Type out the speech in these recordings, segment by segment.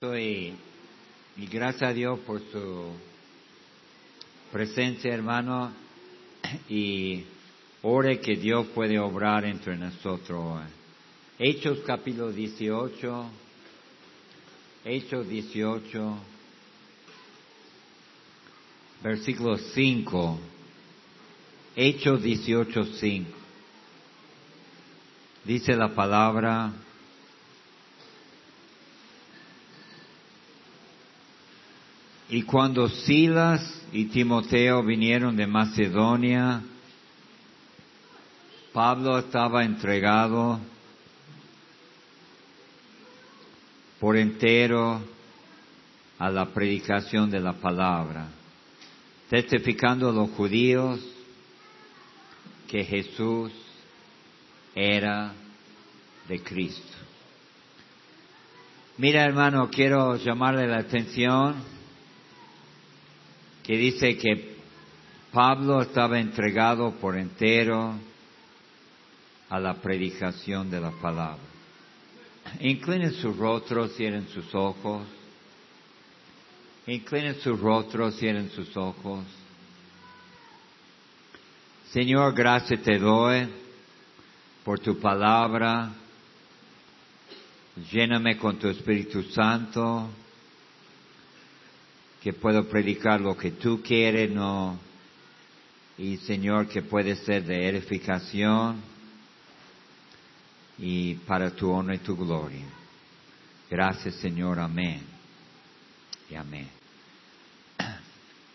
Y, y gracias a Dios por su presencia, hermano, y ore que Dios puede obrar entre nosotros. Hechos capítulo 18, Hechos 18, versículo 5, Hechos 18, 5. Dice la palabra, Y cuando Silas y Timoteo vinieron de Macedonia, Pablo estaba entregado por entero a la predicación de la palabra, testificando a los judíos que Jesús era de Cristo. Mira hermano, quiero llamarle la atención que dice que Pablo estaba entregado por entero a la predicación de la palabra. Inclinen sus rostros, cierren sus ojos. Inclinen sus rostros, cierren sus ojos. Señor, gracias te doy por tu palabra. Lléname con tu Espíritu Santo que puedo predicar lo que tú quieres, no, y Señor, que puede ser de edificación y para tu honor y tu gloria. Gracias, Señor, amén. Y amén.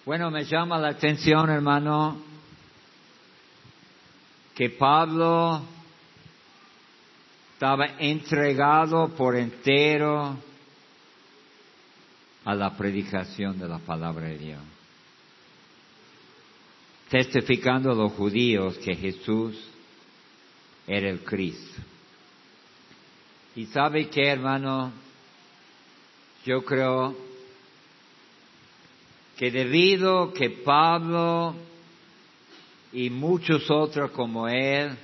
Bueno, me llama la atención, hermano, que Pablo estaba entregado por entero a la predicación de la palabra de Dios, testificando a los judíos que Jesús era el Cristo. Y sabe que, hermano, yo creo que debido que Pablo y muchos otros como él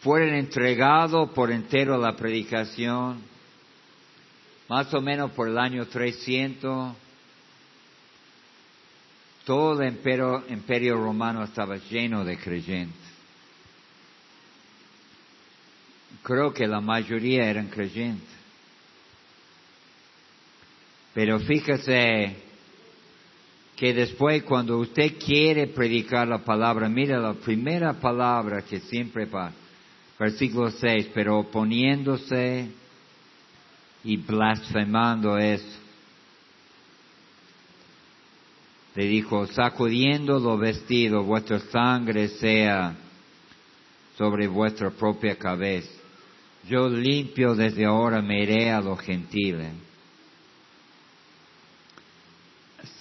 fueron entregados por entero a la predicación, más o menos por el año 300, todo el imperio, romano estaba lleno de creyentes. Creo que la mayoría eran creyentes. Pero fíjese que después cuando usted quiere predicar la palabra, mira la primera palabra que siempre pasa, versículo 6, pero oponiéndose y blasfemando eso. Le dijo, sacudiendo lo vestido, vuestra sangre sea sobre vuestra propia cabeza. Yo limpio desde ahora me iré a los gentiles.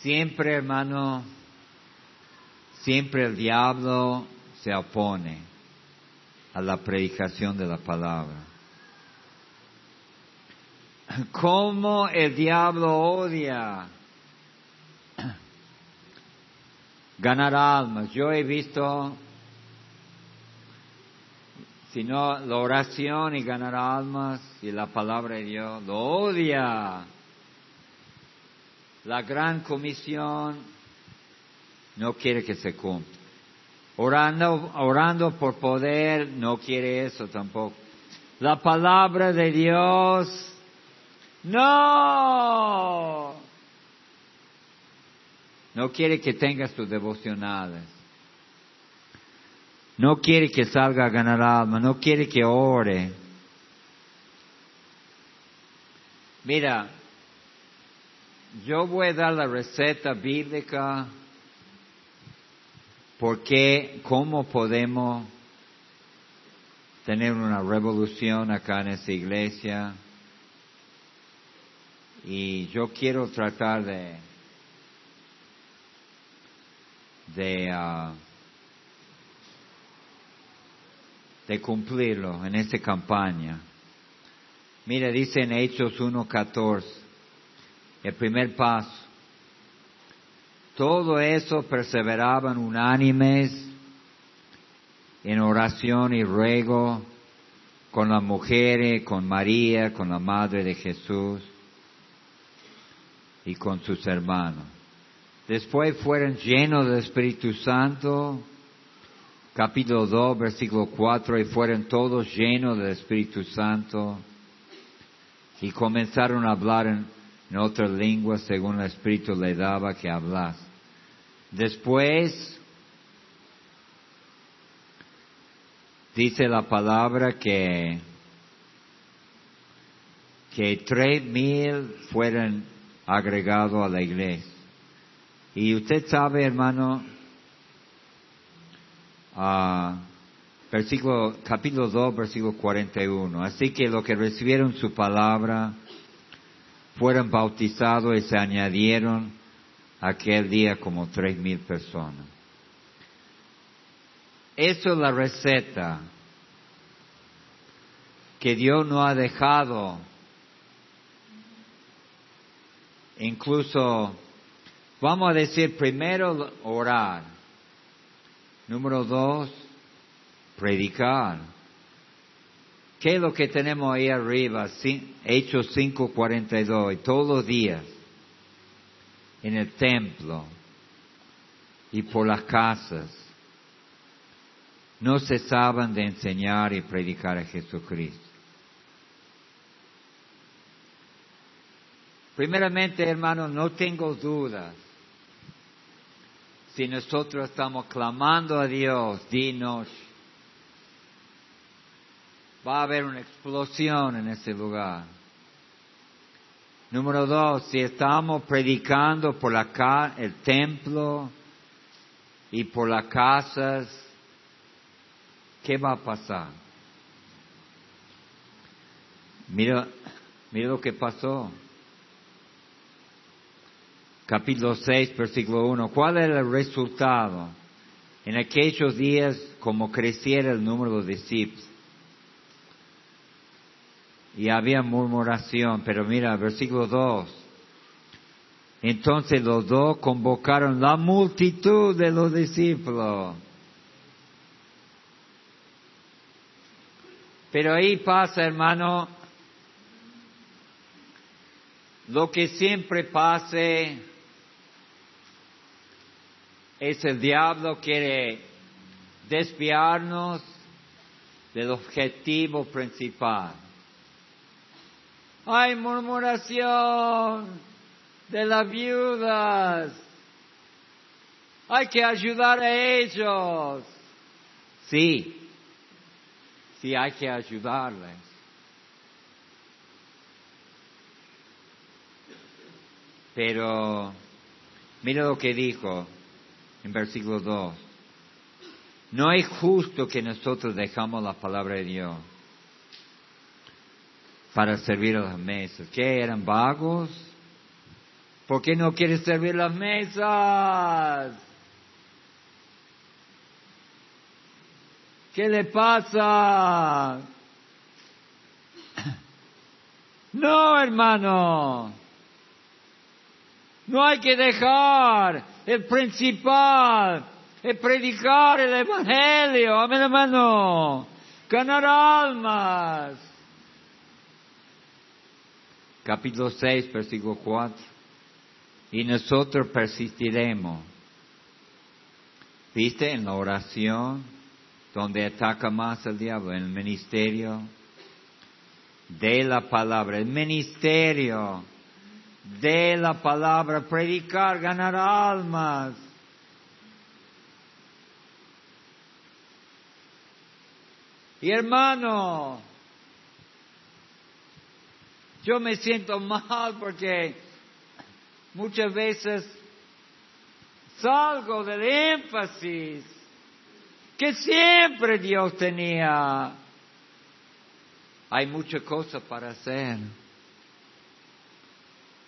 Siempre, hermano, siempre el diablo se opone a la predicación de la palabra cómo el diablo odia ganar almas. Yo he visto, si no, la oración y ganar almas y la palabra de Dios, lo odia. La gran comisión no quiere que se cumpla. Orando, orando por poder, no quiere eso tampoco. La palabra de Dios no. No quiere que tengas tus devocionales. No quiere que salga a ganar alma. No quiere que ore. Mira, yo voy a dar la receta bíblica porque cómo podemos tener una revolución acá en esta iglesia y yo quiero tratar de de uh, de cumplirlo en esta campaña. Mira, dice en Hechos 1.14, el primer paso. Todo eso perseveraban unánimes en oración y ruego con las mujeres, con María, con la Madre de Jesús y con sus hermanos. Después fueron llenos del Espíritu Santo, capítulo 2, versículo 4, y fueron todos llenos del Espíritu Santo y comenzaron a hablar en, en otras lenguas según el Espíritu le daba que hablas. Después dice la palabra que que tres mil fueron agregados a la iglesia. Y usted sabe, hermano, ah, versículo, capítulo 2, versículo 41. Así que los que recibieron su palabra fueron bautizados y se añadieron aquel día como tres mil personas. Eso es la receta que Dios no ha dejado. Incluso, vamos a decir primero orar. Número dos, predicar. ¿Qué es lo que tenemos ahí arriba? Hechos 5.42, y todos los días en el templo y por las casas no cesaban de enseñar y predicar a Jesucristo. Primeramente, hermanos, no tengo dudas. Si nosotros estamos clamando a Dios, dinos, va a haber una explosión en ese lugar. Número dos, si estamos predicando por la, el templo y por las casas, ¿qué va a pasar? Mira, mira lo que pasó. Capítulo 6, versículo 1. ¿Cuál era el resultado? En aquellos días, como creciera el número de discípulos, y había murmuración, pero mira, versículo 2. Entonces los dos convocaron la multitud de los discípulos. Pero ahí pasa, hermano, lo que siempre pase es el diablo quiere desviarnos del objetivo principal. Hay murmuración de las viudas. Hay que ayudar a ellos. Sí, sí hay que ayudarles. Pero mira lo que dijo en versículo 2. No es justo que nosotros dejamos la palabra de Dios para servir a las mesas. ¿Qué eran vagos? ¿Por qué no quieres servir las mesas? ¿Qué le pasa? No, hermano. No hay que dejar el principal, el predicar el Evangelio. Amén, hermano. Ganar almas capítulo 6, versículo 4. Y nosotros persistiremos. ¿Viste? En la oración, donde ataca más el diablo, en el ministerio de la palabra, el ministerio de la palabra, predicar, ganar almas. Y hermano, yo me siento mal porque muchas veces salgo del énfasis que siempre Dios tenía. Hay muchas cosas para hacer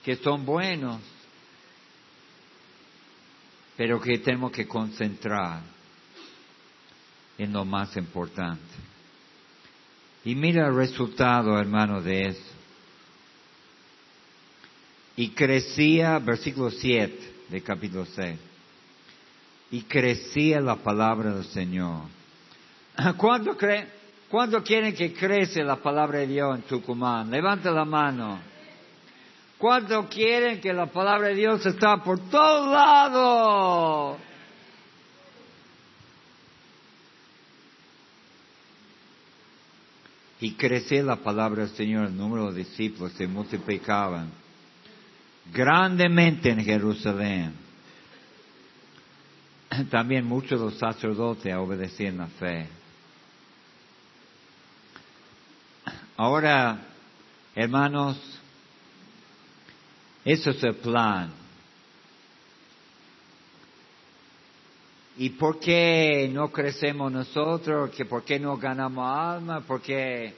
que son buenos, pero que tenemos que concentrar en lo más importante. Y mira el resultado, hermano, de eso. Y crecía, versículo 7 de capítulo 6, y crecía la palabra del Señor. ¿Cuándo, cree, ¿Cuándo quieren que crece la palabra de Dios en Tucumán? Levanta la mano. ¿Cuánto quieren que la palabra de Dios está por todos lados? Y crecía la palabra del Señor, el número de discípulos se multiplicaban grandemente en Jerusalén. También muchos de los sacerdotes obedecían la fe. Ahora, hermanos, eso es el plan. ¿Y por qué no crecemos nosotros? ¿Por qué no ganamos alma? ¿Por qué?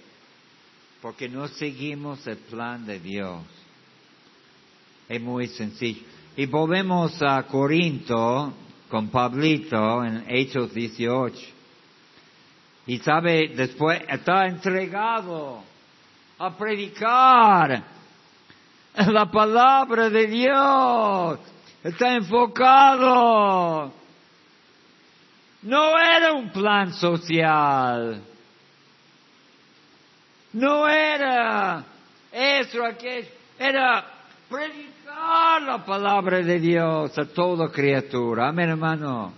Porque no seguimos el plan de Dios. Es muy sencillo. Y volvemos a Corinto con Pablito en Hechos 18. Y sabe, después está entregado a predicar la palabra de Dios. Está enfocado. No era un plan social. No era eso, aquello. Era predicar la palabra de Dios a toda criatura. Amén, hermano.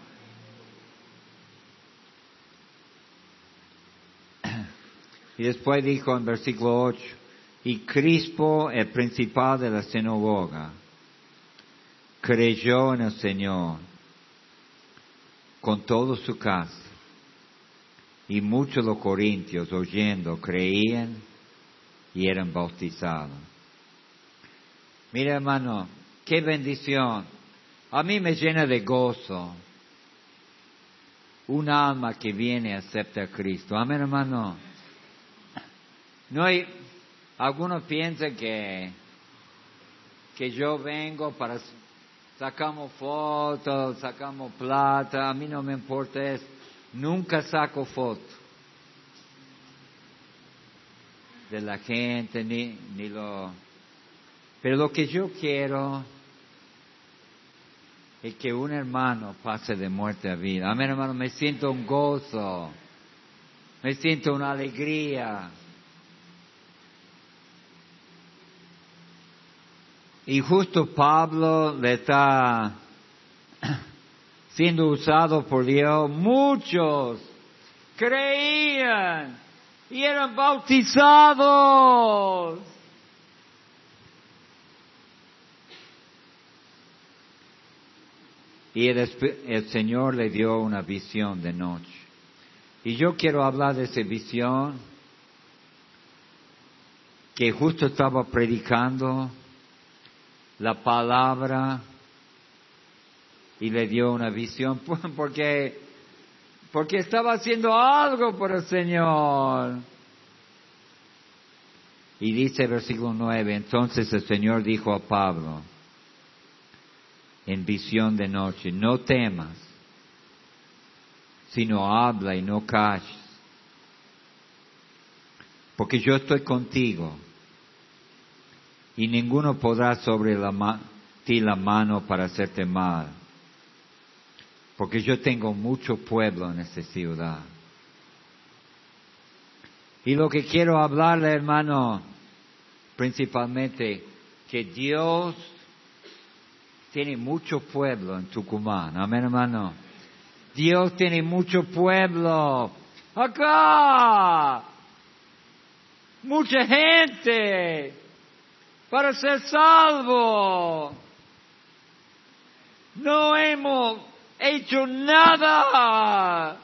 Y después dijo en versículo 8, y Crispo, el principal de la sinagoga, creyó en el Señor con todo su casa. Y muchos los corintios oyendo creían y eran bautizados. Mira hermano, qué bendición. A mí me llena de gozo un alma que viene y acepta a Cristo. Amén hermano. No hay, algunos piensan que, que yo vengo para sacamos fotos, sacamos plata, a mí no me importa eso, nunca saco fotos de la gente, ni, ni lo... Pero lo que yo quiero es que un hermano pase de muerte a vida. Amén, hermano, me siento un gozo, me siento una alegría. Y justo Pablo le está siendo usado por Dios. Muchos creían y eran bautizados. Y el, el, Señor le dio una visión de noche. Y yo quiero hablar de esa visión que justo estaba predicando la palabra y le dio una visión porque porque estaba haciendo algo por el Señor. Y dice versículo 9, entonces el Señor dijo a Pablo en visión de noche, no temas, sino habla y no calles, porque yo estoy contigo y ninguno podrá sobre la ti la mano para hacerte mal, porque yo tengo mucho pueblo en esta ciudad. Y lo que quiero hablarle, hermano, principalmente, que Dios tiene mucho pueblo en Tucumán. Amén, hermano. Dios tiene mucho pueblo. Acá. Mucha gente para ser salvo. No hemos hecho nada.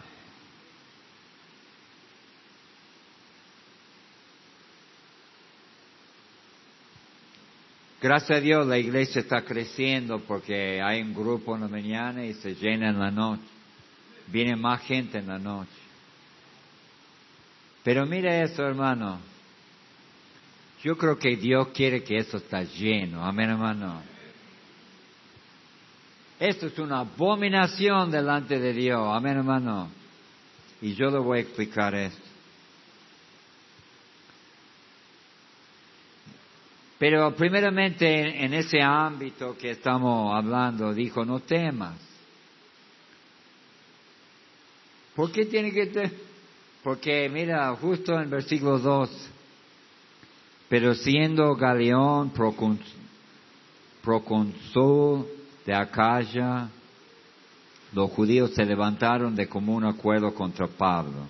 Gracias a Dios la iglesia está creciendo porque hay un grupo en la mañana y se llena en la noche. Viene más gente en la noche. Pero mire eso, hermano. Yo creo que Dios quiere que eso está lleno. Amén, hermano. Esto es una abominación delante de Dios. Amén, hermano. Y yo le voy a explicar esto. Pero primeramente en ese ámbito que estamos hablando, dijo, no temas. ¿Por qué tiene que temer? Porque mira, justo en versículo 2, pero siendo Galeón procónsul de Acaya, los judíos se levantaron de común acuerdo contra Pablo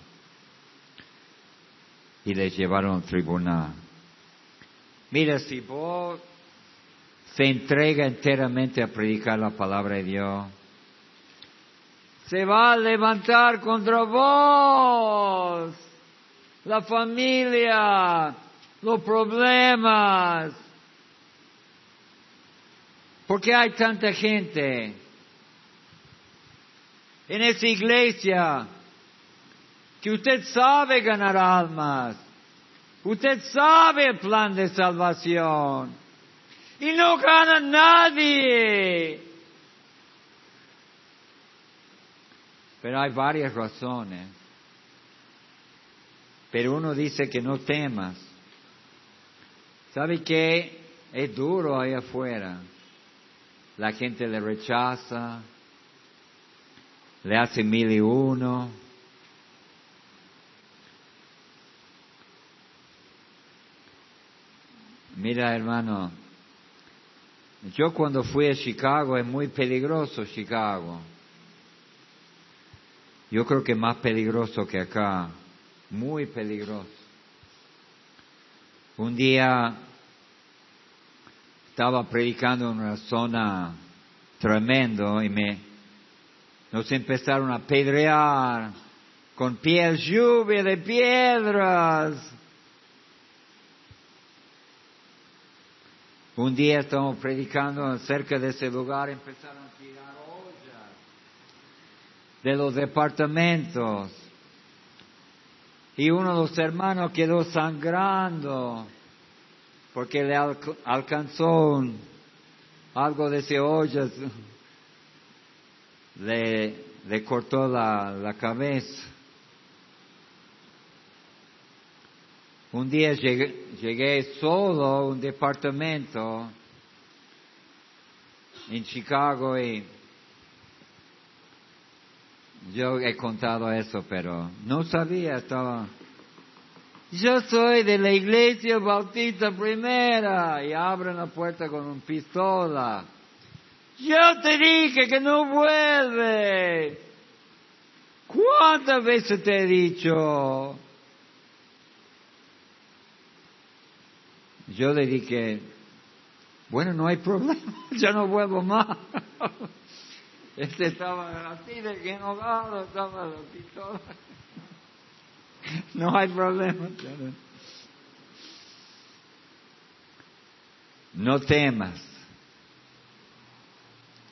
y les llevaron al tribunal. Mira, si vos se entrega enteramente a predicar la palabra de Dios, se va a levantar contra vos la familia, los problemas. Porque hay tanta gente en esa iglesia que usted sabe ganar almas, usted sabe el plan de salvación y no gana nadie. Pero hay varias razones. Pero uno dice que no temas. ¿Sabe qué? Es duro ahí afuera. La gente le rechaza, le hace mil y uno. Mira, hermano, yo cuando fui a Chicago es muy peligroso Chicago. Yo creo que más peligroso que acá, muy peligroso. Un día estaba predicando en una zona tremendo y me nos empezaron a pedrear con pies lluvia de piedras. Un día estamos predicando cerca de ese lugar, empezaron a tirar de los departamentos. Y uno de los hermanos quedó sangrando porque le alcanzó algo de ese ollas, le, le cortó la, la cabeza. Un día llegué, llegué solo a un departamento en Chicago y yo he contado eso, pero no sabía, estaba... Yo soy de la iglesia bautista primera y abren la puerta con una pistola. Yo te dije que no vuelve. ¿Cuántas veces te he dicho? Yo le dije, bueno, no hay problema, ya no vuelvo más. Este estaba así de enojado, estaba la pistola. No hay problema. No temas.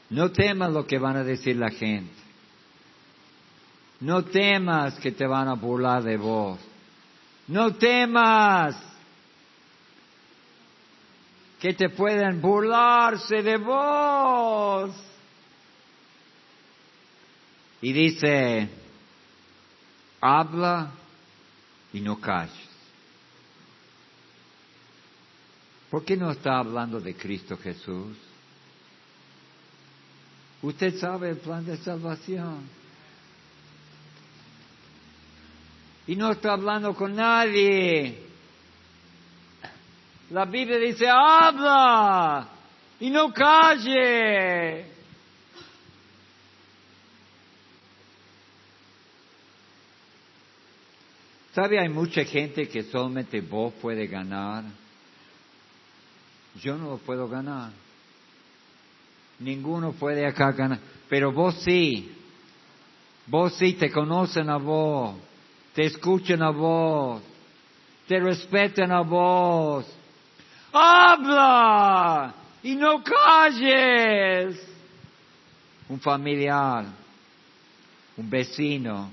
No temas lo que van a decir la gente. No temas que te van a burlar de vos. No temas que te pueden burlarse de vos. Y dice, habla y no calles. ¿Por qué no está hablando de Cristo Jesús? Usted sabe el plan de salvación. Y no está hablando con nadie. La Biblia dice, habla y no calle. ¿Sabe? Hay mucha gente que solamente vos puede ganar. Yo no lo puedo ganar. Ninguno puede acá ganar. Pero vos sí. Vos sí te conocen a vos. Te escuchan a vos. Te respetan a vos. Habla y no calles. Un familiar, un vecino,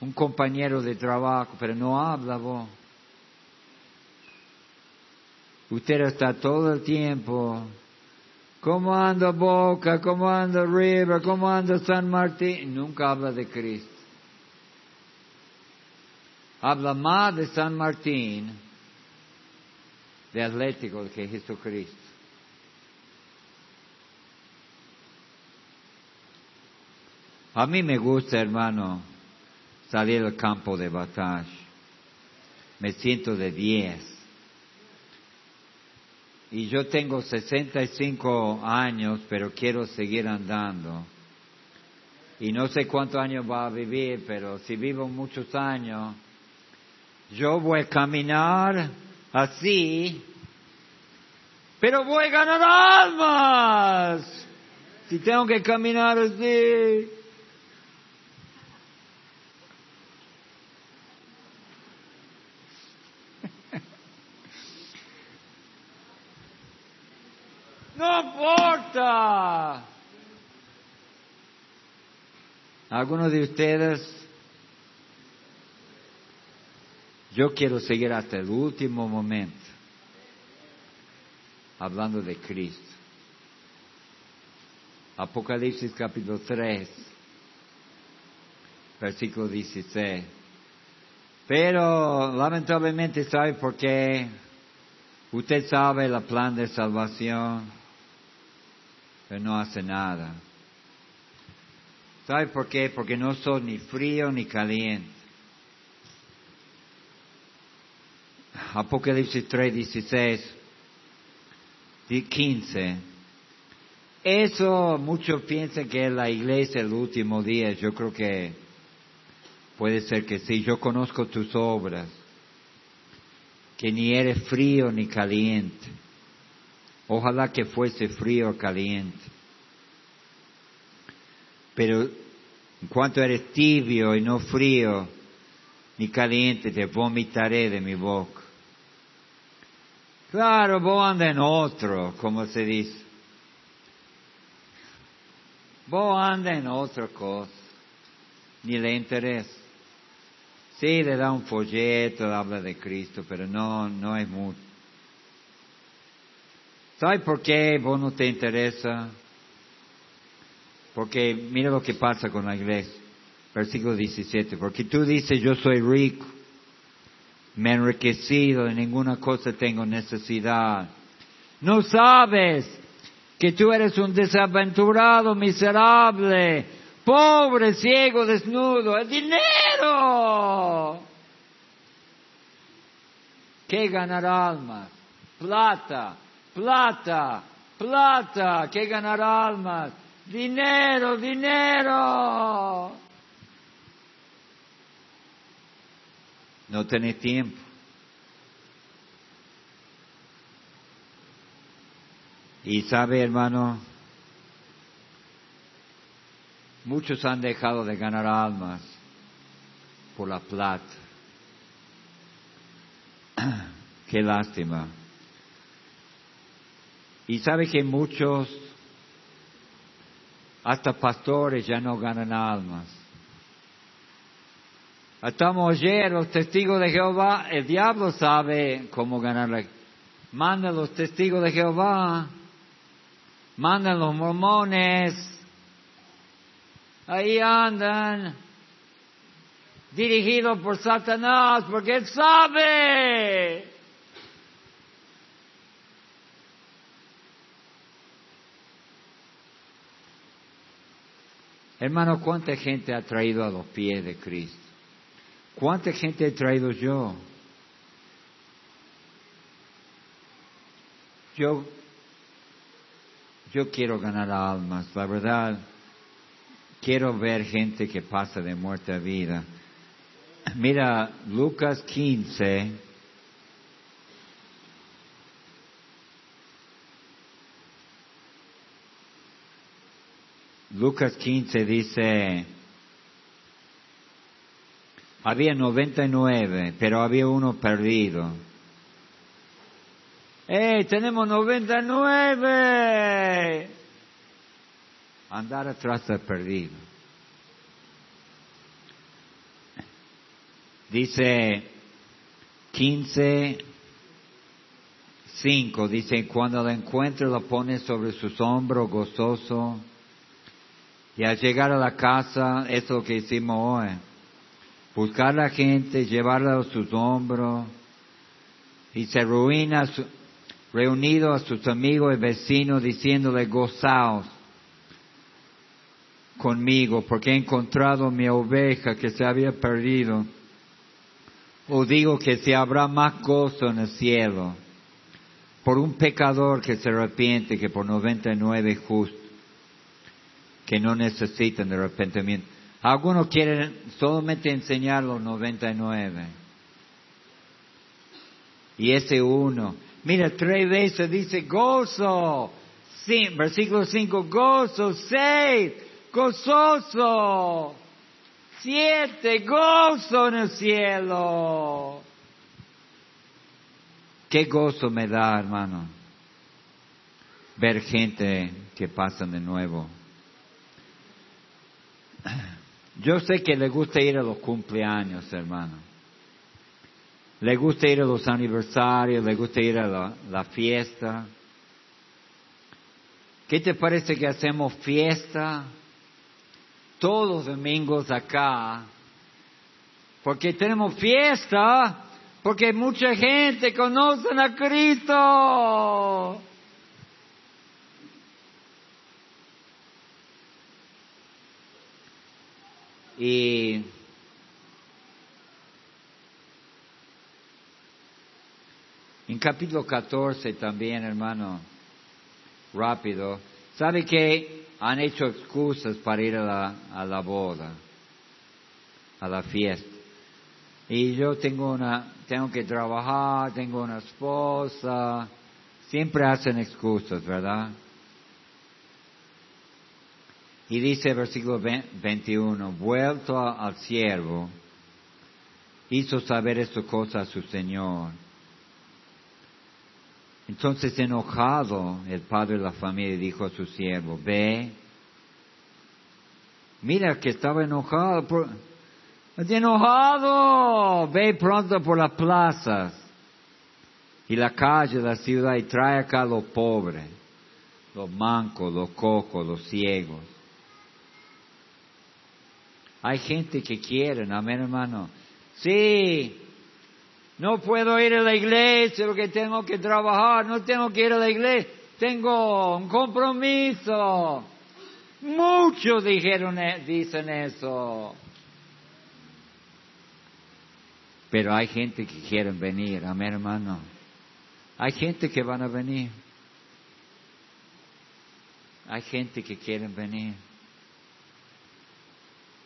un compañero de trabajo, pero no habla vos. Usted está todo el tiempo. ¿Cómo anda Boca? ¿Cómo anda River? ¿Cómo anda San Martín? Nunca habla de Cristo. Habla más de San Martín, de Atlético, que Jesucristo. A mí me gusta, hermano, salir al campo de batalla. Me siento de diez. y yo tengo 65 años, pero quiero seguir andando. Y no sé cuántos años va a vivir, pero si vivo muchos años, yo voy a caminar así, pero voy a ganar almas. Si tengo que caminar así. No importa. Algunos de ustedes, yo quiero seguir hasta el último momento hablando de Cristo. Apocalipsis capítulo 3, versículo 16. Pero lamentablemente, ¿sabe por qué? Usted sabe el plan de salvación pero no hace nada. ¿Sabe por qué? Porque no soy ni frío ni caliente. Apocalipsis 3, 16, 15. Eso muchos piensan que la iglesia el último día. Yo creo que puede ser que sí. Yo conozco tus obras, que ni eres frío ni caliente. Ojalá que fuese frío o caliente. Pero en cuanto eres tibio y no frío ni caliente, te vomitaré de mi boca. Claro, vos andas en otro, como se dice. Vos andas en otra cosa. Ni le interesa. Sí, le da un folleto, habla de Cristo, pero no, no es mucho. ¿Sabe por qué vos no te interesa? Porque mira lo que pasa con la iglesia. Versículo 17. Porque tú dices, yo soy rico, me he enriquecido, de ninguna cosa tengo necesidad. No sabes que tú eres un desaventurado, miserable, pobre, ciego, desnudo. ¡El dinero! ¿Qué ganar almas? Plata, plata, plata, que ganar almas, dinero, dinero. No tenés tiempo. Y sabe, hermano, muchos han dejado de ganar almas por la plata. Qué lástima. Y sabe que muchos, hasta pastores, ya no ganan almas. Estamos ayer, los testigos de Jehová, el diablo sabe cómo ganarla. Manda los testigos de Jehová, mandan los mormones, ahí andan, dirigidos por Satanás, porque él sabe Hermano, ¿cuánta gente ha traído a los pies de Cristo? ¿Cuánta gente he traído yo? Yo, yo quiero ganar almas, la verdad. Quiero ver gente que pasa de muerte a vida. Mira, Lucas 15, Lucas 15 dice, había 99, pero había uno perdido. ¡Eh, tenemos 99! Andar atrás del perdido. Dice 15, 5, dice, cuando lo encuentre lo pone sobre sus hombros gozoso y al llegar a la casa, eso es lo que hicimos hoy. Buscar a la gente, llevarla a sus hombros y se ruina reunido a sus amigos y vecinos diciéndole gozaos conmigo porque he encontrado mi oveja que se había perdido. O digo que se habrá más gozo en el cielo por un pecador que se arrepiente, que por 99 justo, que no necesitan de arrepentimiento. Algunos quieren solamente enseñar los 99. Y ese uno, mira, tres veces dice gozo. Sí, versículo 5, gozo. Seis, gozoso. Siete, gozo en el cielo. Qué gozo me da, hermano, ver gente que pasan de nuevo. Yo sé que le gusta ir a los cumpleaños, hermano. Le gusta ir a los aniversarios, le gusta ir a la, fiesta. ¿Qué te parece que hacemos fiesta todos los domingos acá? Porque tenemos fiesta, porque mucha gente conoce a Cristo. Y en capítulo 14 también, hermano, rápido, ¿sabe que han hecho excusas para ir a la, a la boda, a la fiesta? Y yo tengo una, tengo que trabajar, tengo una esposa, siempre hacen excusas, ¿verdad? Y dice versículo 21, vuelto al siervo, hizo saber esta cosa a su señor. Entonces enojado el padre de la familia dijo a su siervo, ve, mira que estaba enojado, por, enojado, ve pronto por las plazas y la calle de la ciudad y trae acá a los pobres, los mancos, los cocos, los ciegos hay gente que quiere, amén hermano. Sí, no puedo ir a la iglesia porque tengo que trabajar, no tengo que ir a la iglesia, tengo un compromiso. Muchos dijeron, e, dicen eso. Pero hay gente que quiere venir, amén hermano. Hay gente que van a venir. Hay gente que quiere venir.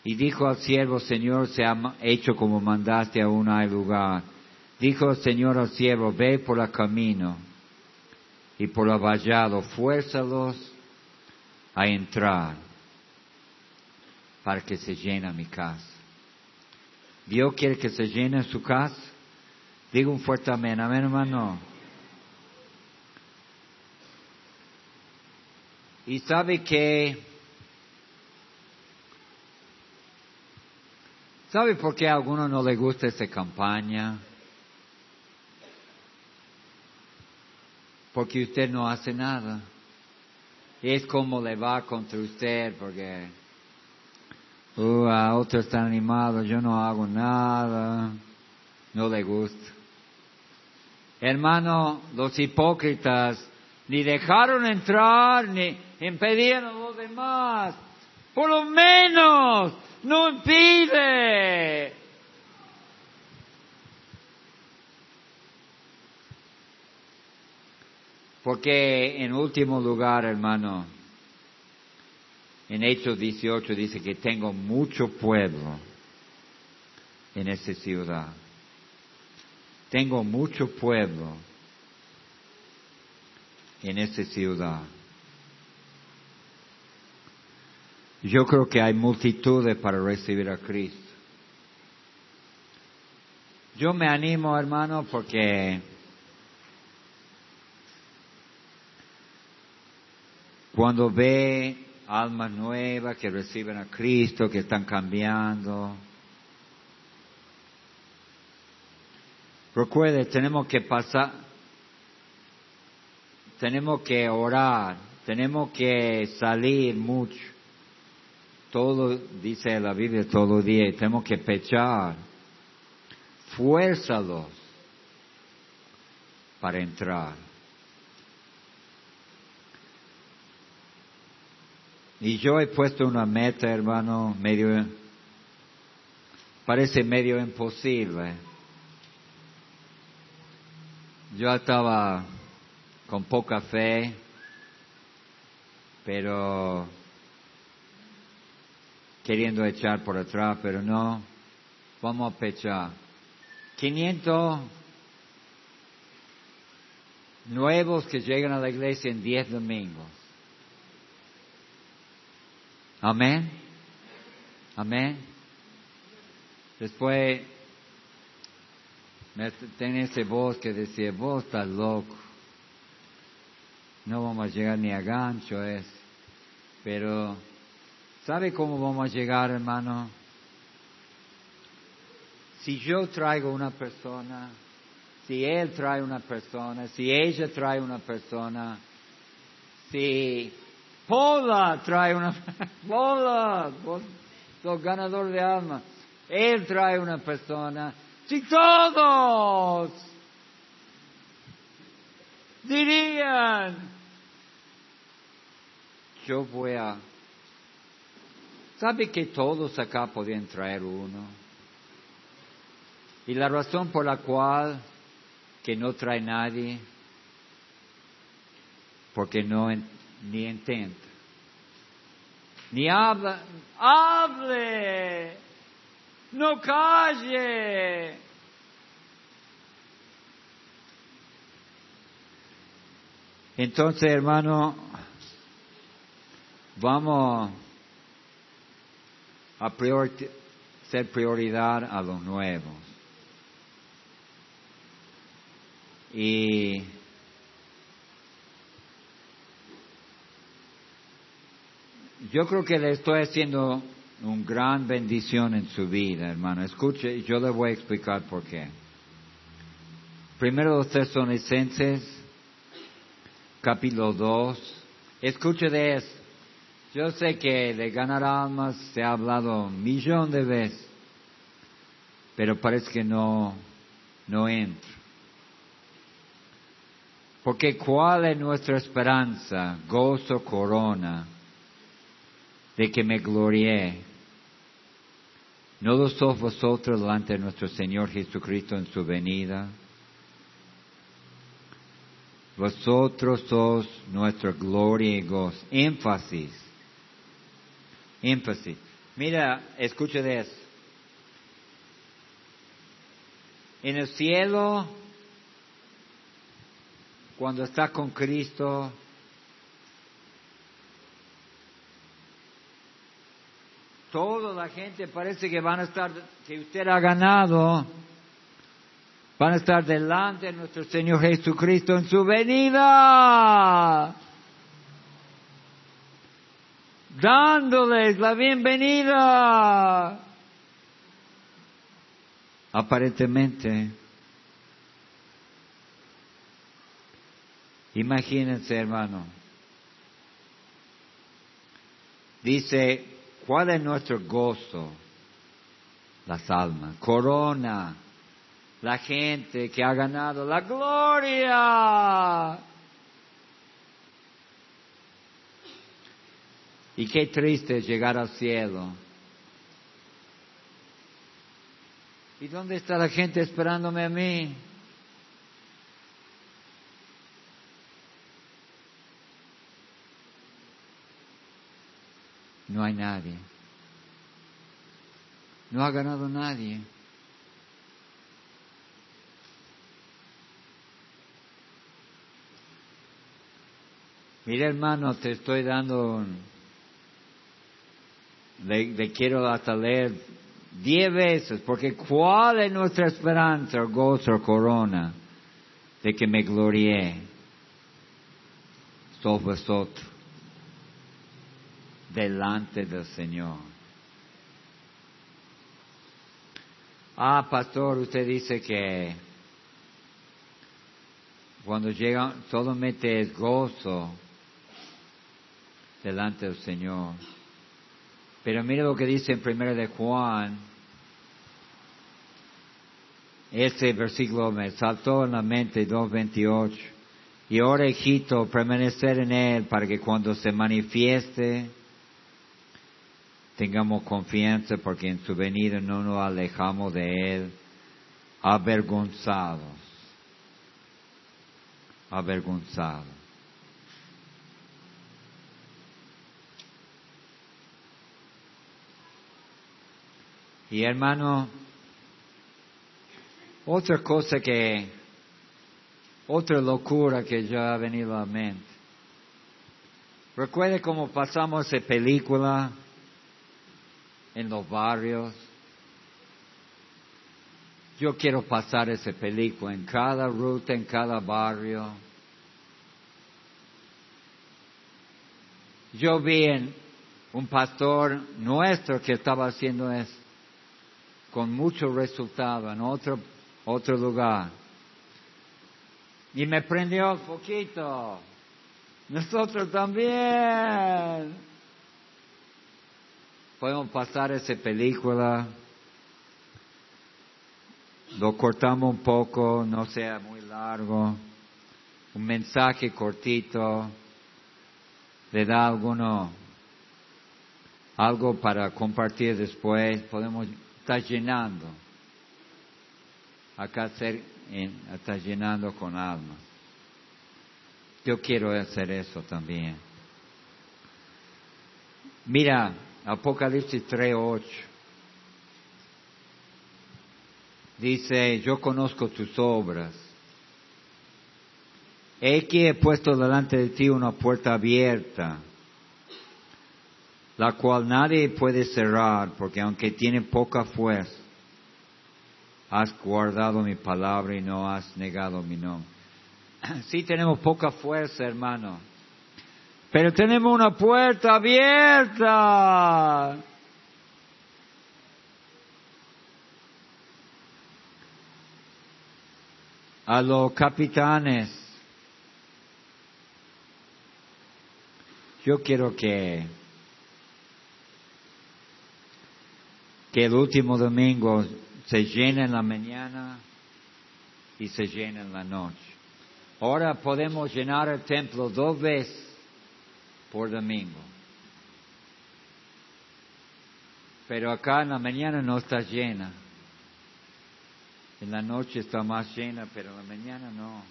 Y dijo al siervo, Señor, se ha hecho como mandaste aún hay lugar. Dijo el Señor al siervo, ve por el camino y por el vallado, fuérzalos a entrar para que se llene mi casa. Dios quiere que se llene su casa. Digo un fuerte amén, amén hermano. Y sabe que ¿Sabe por qué a alguno no le gusta esta campaña? Porque usted no hace nada. Es como le va contra usted, porque uh, a otro está animado, yo no hago nada, no le gusta. Hermano, los hipócritas ni dejaron entrar, ni impedieron a los demás. Por lo menos no impide. Porque en último lugar, hermano, en Hechos 18 dice que tengo mucho pueblo en esta ciudad. Tengo mucho pueblo en esta ciudad. Yo creo que hay multitudes para recibir a Cristo. Yo me animo, hermano, porque cuando ve almas nuevas que reciben a Cristo, que están cambiando, recuerde, tenemos que pasar, tenemos que orar, tenemos que salir mucho todo, dice la Biblia, todo día, y tenemos que pechar. Fuérzalos para entrar. Y yo he puesto una meta, hermano, medio, parece medio imposible. Yo estaba con poca fe, pero queriendo echar por atrás, pero no, vamos a pechar. 500 nuevos que llegan a la iglesia en 10 domingos. Amén. Amén. Después tenía ese voz que decía, vos estás loco. No vamos a llegar ni a gancho es. Pero, ¿sabe cómo vamos a llegar, hermano? Si yo traigo una persona, si él trae una persona, si ella trae una persona, si Pola trae una, Pola, los ganador de alma, él trae una persona, si todos dirían, yo voy a... ¿Sabe que todos acá podían traer uno? Y la razón por la cual que no trae nadie, porque no ni intenta, ni habla, hable, no calle. Entonces, hermano, vamos a ser prioridad a los nuevos. Y yo creo que le estoy haciendo una gran bendición en su vida, hermano. Escuche, yo le voy a explicar por qué. Primero los tesalonicenses, capítulo 2. Escuche de eso. Yo sé que de ganar almas se ha hablado un millón de veces, pero parece que no, no entra. Porque cuál es nuestra esperanza, gozo, corona, de que me glorié. ¿No lo sos vosotros delante de nuestro Señor Jesucristo en su venida? Vosotros sos nuestra gloria y gozo. Énfasis. Énfasis. Mira, escucha de eso. En el cielo cuando está con Cristo, toda la gente parece que van a estar, que usted ha ganado, van a estar delante de nuestro Señor Jesucristo en su venida, dándoles la bienvenida. Aparentemente, Imagínense, hermano. Dice, ¿cuál es nuestro gozo? Las almas. Corona. La gente que ha ganado la gloria. Y qué triste llegar al cielo. ¿Y dónde está la gente esperándome a mí? No hay nadie. No ha ganado nadie. Mira hermano, te estoy dando, le, quiero hasta leer diez veces, porque ¿cuál es nuestra esperanza, gozo, corona de que me glorié sobre vosotros? delante del Señor. Ah, pastor, usted dice que cuando llega solamente es gozo delante del Señor. Pero mire lo que dice en primera de Juan. Ese versículo me saltó en la mente, 2.28. Y ahora, hijito, permanecer en él para que cuando se manifieste tengamos confianza porque en su venida no nos alejamos de Él avergonzados. avergonzado. Y hermano, otra cosa que, otra locura que ya ha venido a mente. Recuerde cómo pasamos esa película en los barrios. Yo quiero pasar esa película en cada ruta, en cada barrio. Yo vi un pastor nuestro que estaba haciendo eso con mucho resultado en otro, otro lugar. Y me prendió un poquito. Nosotros también. Podemos pasar esa película. Lo cortamos un poco, no sea muy largo. Un mensaje cortito. Le da alguno, algo para compartir después. Podemos está llenando. Acá está llenando con alma. Yo quiero hacer eso también. Mira, Apocalipsis 3.8. Dice, yo conozco tus obras. He que he puesto delante de ti una puerta abierta la cual nadie puede cerrar, porque aunque tiene poca fuerza, has guardado mi palabra y no has negado mi nombre. Sí tenemos poca fuerza, hermano, pero tenemos una puerta abierta. A los capitanes, yo quiero que que el último domingo se llena en la mañana y se llena en la noche. Ahora podemos llenar el templo dos veces por domingo. Pero acá en la mañana no está llena. En la noche está más llena, pero en la mañana no.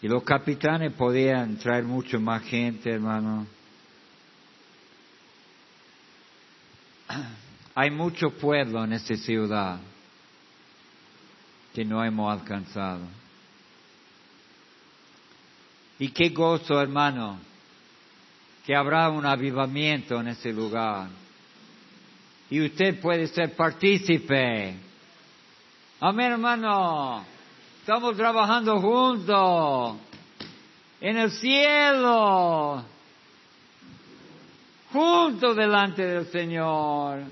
Y los capitanes podían traer mucho más gente, hermano. Hay mucho pueblo en esta ciudad que no hemos alcanzado. Y qué gozo, hermano, que habrá un avivamiento en ese lugar. Y usted puede ser partícipe. Amén, hermano. Estamos trabajando juntos en el cielo, juntos delante del Señor.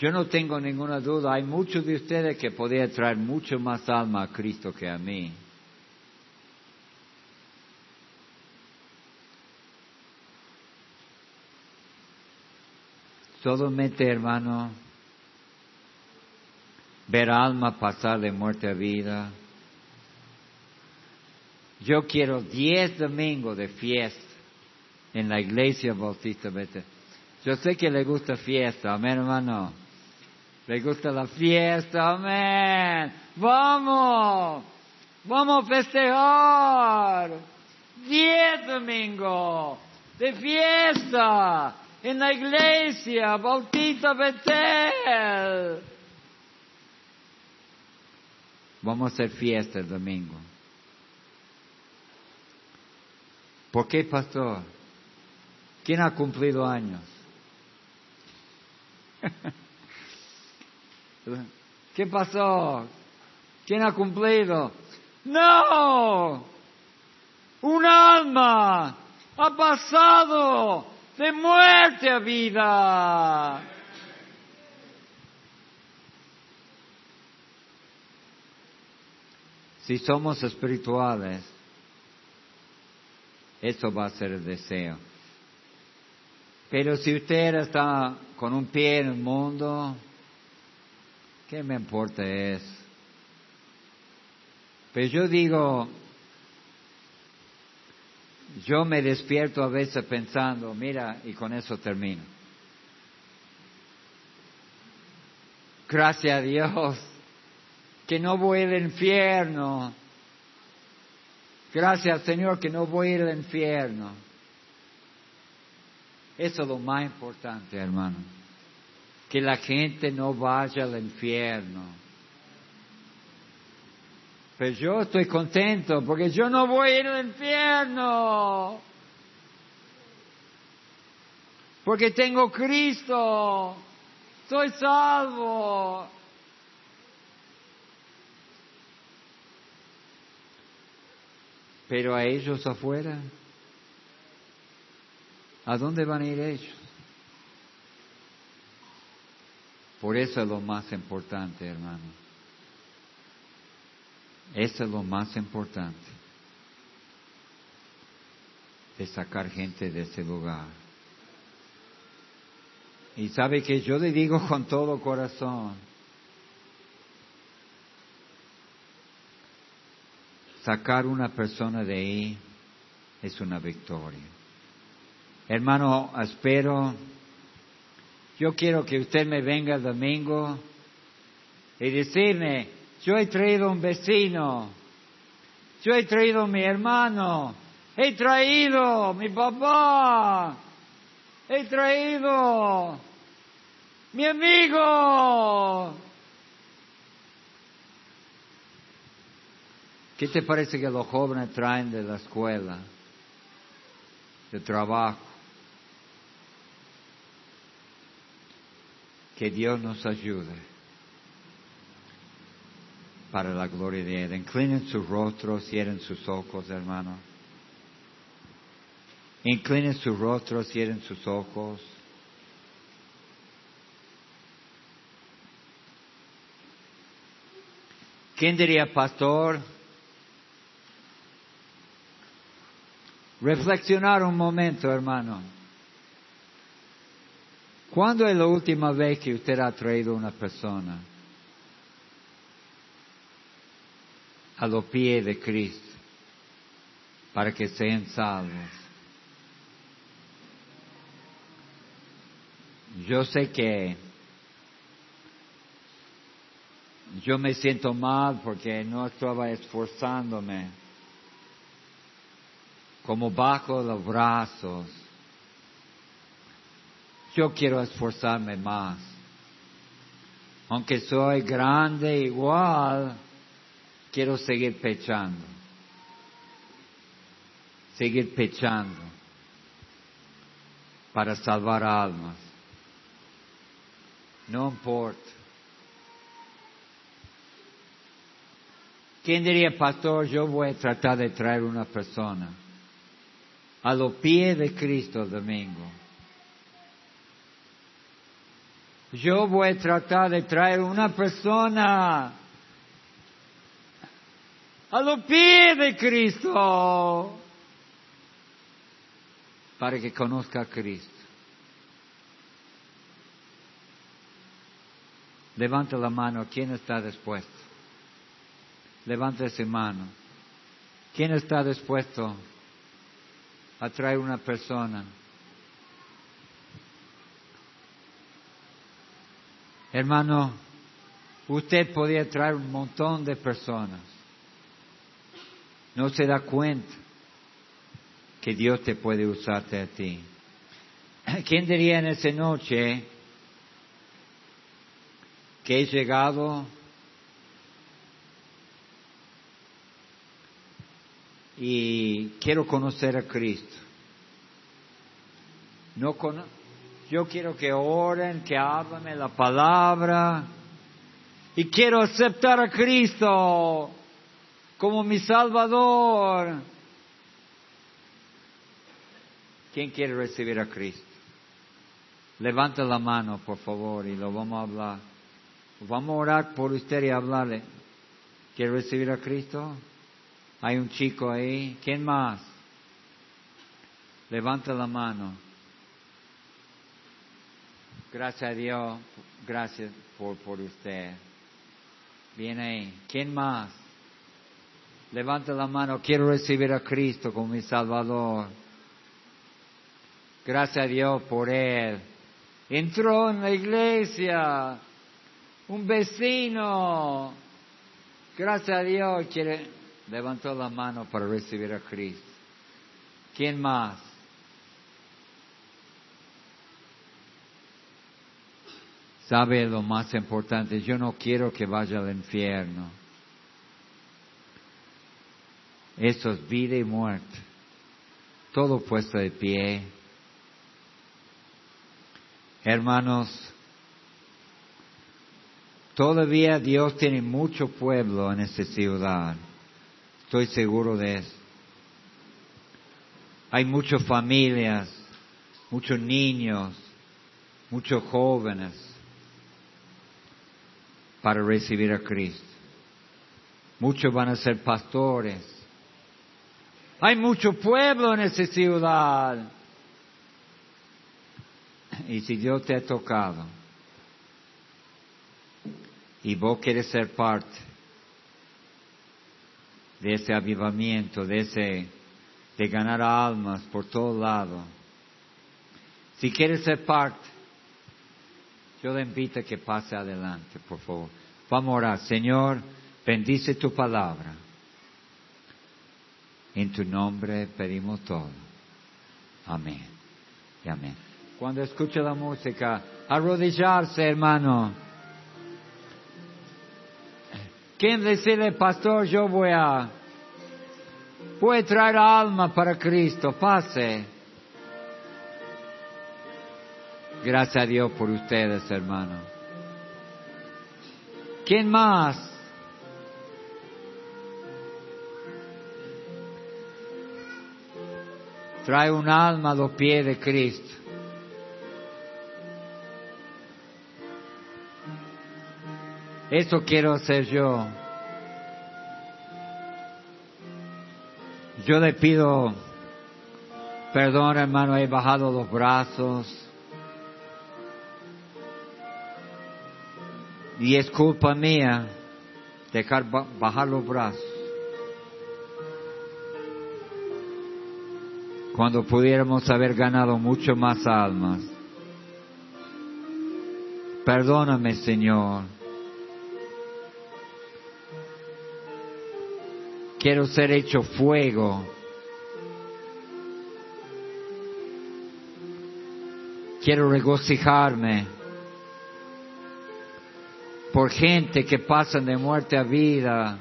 Yo no tengo ninguna duda, hay muchos de ustedes que podrían traer mucho más alma a Cristo que a mí. Solamente, hermano, ver alma pasar de muerte a vida. Yo quiero diez domingos de fiesta en la iglesia bautista. Yo sé que le gusta fiesta, amén hermano. Le gusta la fiesta, amén. Vamos, vamos a festejar. Diez domingos de fiesta en la iglesia Bautista Bethel. Vamos a hacer fiesta el domingo. ¿Por qué, pastor? ¿Quién ha cumplido años? ¿Qué pasó? ¿Quién ha cumplido? No, un alma ha pasado de muerte a vida. Si somos espirituales, eso va a ser el deseo. Pero si usted está con un pie en el mundo, ¿qué me importa eso? Pero yo digo, yo me despierto a veces pensando, mira, y con eso termino. Gracias a Dios que no voy al infierno. Gracias Señor que no voy al infierno. Eso es lo más importante, hermano. Que la gente no vaya al infierno. Pero yo estoy contento porque yo no voy a ir al infierno. Porque tengo Cristo. Soy salvo. Pero a ellos afuera, ¿a dónde van a ir ellos? Por eso es lo más importante, hermano. Eso es lo más importante. De sacar gente de ese lugar. Y sabe que yo le digo con todo corazón, sacar una persona de ahí es una victoria. Hermano, espero, yo quiero que usted me venga el domingo y decirme, yo he traído un vecino, yo he traído mi hermano, he traído mi papá, he traído mi amigo. ¿Qué te parece que los jóvenes traen de la escuela, de trabajo? Que Dios nos ayude para la gloria de Él. Inclinen sus rostros, cierren sus ojos, hermano. Inclinen sus rostros, cierren sus ojos. ¿Quién diría, pastor? Reflexionar un momento, hermano. ¿Cuándo es la última vez que usted ha traído una persona a los pies de Cristo para que sean salvos? Yo sé que yo me siento mal porque no estaba esforzándome como bajo los brazos. Yo quiero esforzarme más. Aunque soy grande igual, quiero seguir pechando. Seguir pechando para salvar almas. No importa. ¿Quién diría, pastor, yo voy a tratar de traer una persona? A los pies de Cristo el domingo. Yo voy a tratar de traer una persona a los pies de Cristo para que conozca a Cristo. Levanta la mano, ¿quién está dispuesto? Levanta su mano. ¿Quién está dispuesto atrae una persona. Hermano, usted podía traer un montón de personas. No se da cuenta que Dios te puede usarte a ti. ¿Quién diría en esa noche que he llegado y quiero conocer a Cristo. No yo quiero que oren, que hablen la palabra y quiero aceptar a Cristo como mi Salvador. ¿Quién quiere recibir a Cristo? Levanta la mano, por favor, y lo vamos a hablar. Vamos a orar por usted y hablarle. ¿Quiere recibir a Cristo? Hay un chico ahí. ¿Quién más? Levanta la mano. Gracias a Dios. Gracias por, por usted. Viene ahí. ¿Quién más? Levanta la mano, quiero recibir a Cristo como mi Salvador. Gracias a Dios por Él. Entró en la iglesia, un vecino. Gracias a Dios quiere, levantó la mano para recibir a Cristo. ¿Quién más? ¿Sabe lo más importante? Yo no quiero que vaya al infierno. Eso es vida y muerte. Todo puesto de pie. Hermanos, todavía Dios tiene mucho pueblo en esta ciudad. Estoy seguro de eso. Hay muchas familias, muchos niños, muchos jóvenes para recibir a Cristo. Muchos van a ser pastores. Hay mucho pueblo en esa ciudad. Y si Dios te ha tocado y vos quieres ser parte de ese avivamiento, de ese de ganar almas por todo lado, si quieres ser parte, yo le invito a que pase adelante, por favor. Vamos a orar. Señor, bendice tu palabra. En tu nombre pedimos todo. Amén. Y amén. Cuando escuche la música, arrodillarse, hermano. ¿Quién decirle, pastor, yo voy a, voy a traer alma para Cristo? Pase. Gracias a Dios por ustedes, hermano. ¿Quién más? Trae un alma a los pies de Cristo. Eso quiero hacer yo. Yo le pido perdón, hermano, he bajado los brazos. Y es culpa mía dejar bajar los brazos. Cuando pudiéramos haber ganado mucho más almas. Perdóname, Señor. Quiero ser hecho fuego. Quiero regocijarme por gente que pasan de muerte a vida.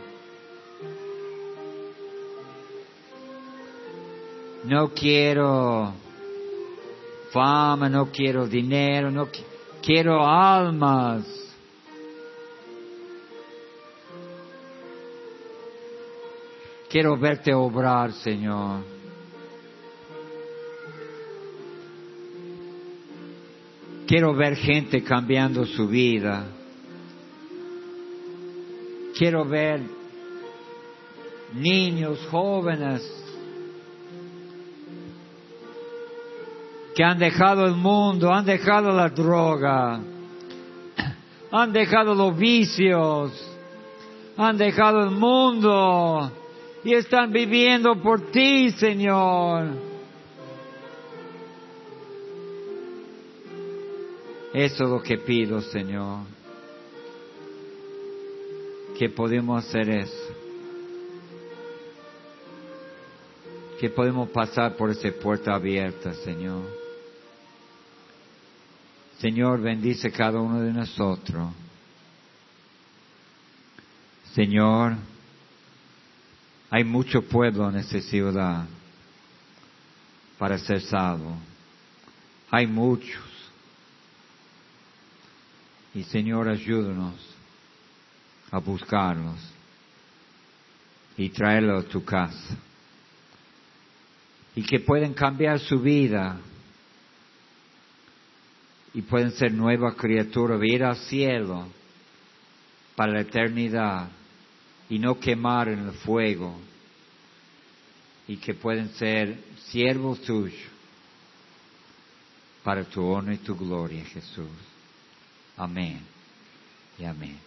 No quiero fama, no quiero dinero, no quiero almas. Quiero verte obrar, Señor. Quiero ver gente cambiando su vida. Quiero ver niños, jóvenes, que han dejado el mundo, han dejado la droga, han dejado los vicios, han dejado el mundo y están viviendo por ti, Señor. Eso es lo que pido, Señor. Que podemos hacer eso. Que podemos pasar por esa puerta abierta, Señor. Señor, bendice cada uno de nosotros. Señor, hay mucho pueblo en esta ciudad para ser salvo. Hay muchos. Y Señor, ayúdanos a buscarlos y traerlos a tu casa. Y que pueden cambiar su vida y pueden ser nueva criatura, ir al cielo para la eternidad y no quemar en el fuego y que pueden ser siervos tuyos para tu honor y tu gloria, Jesús. Amén y amén.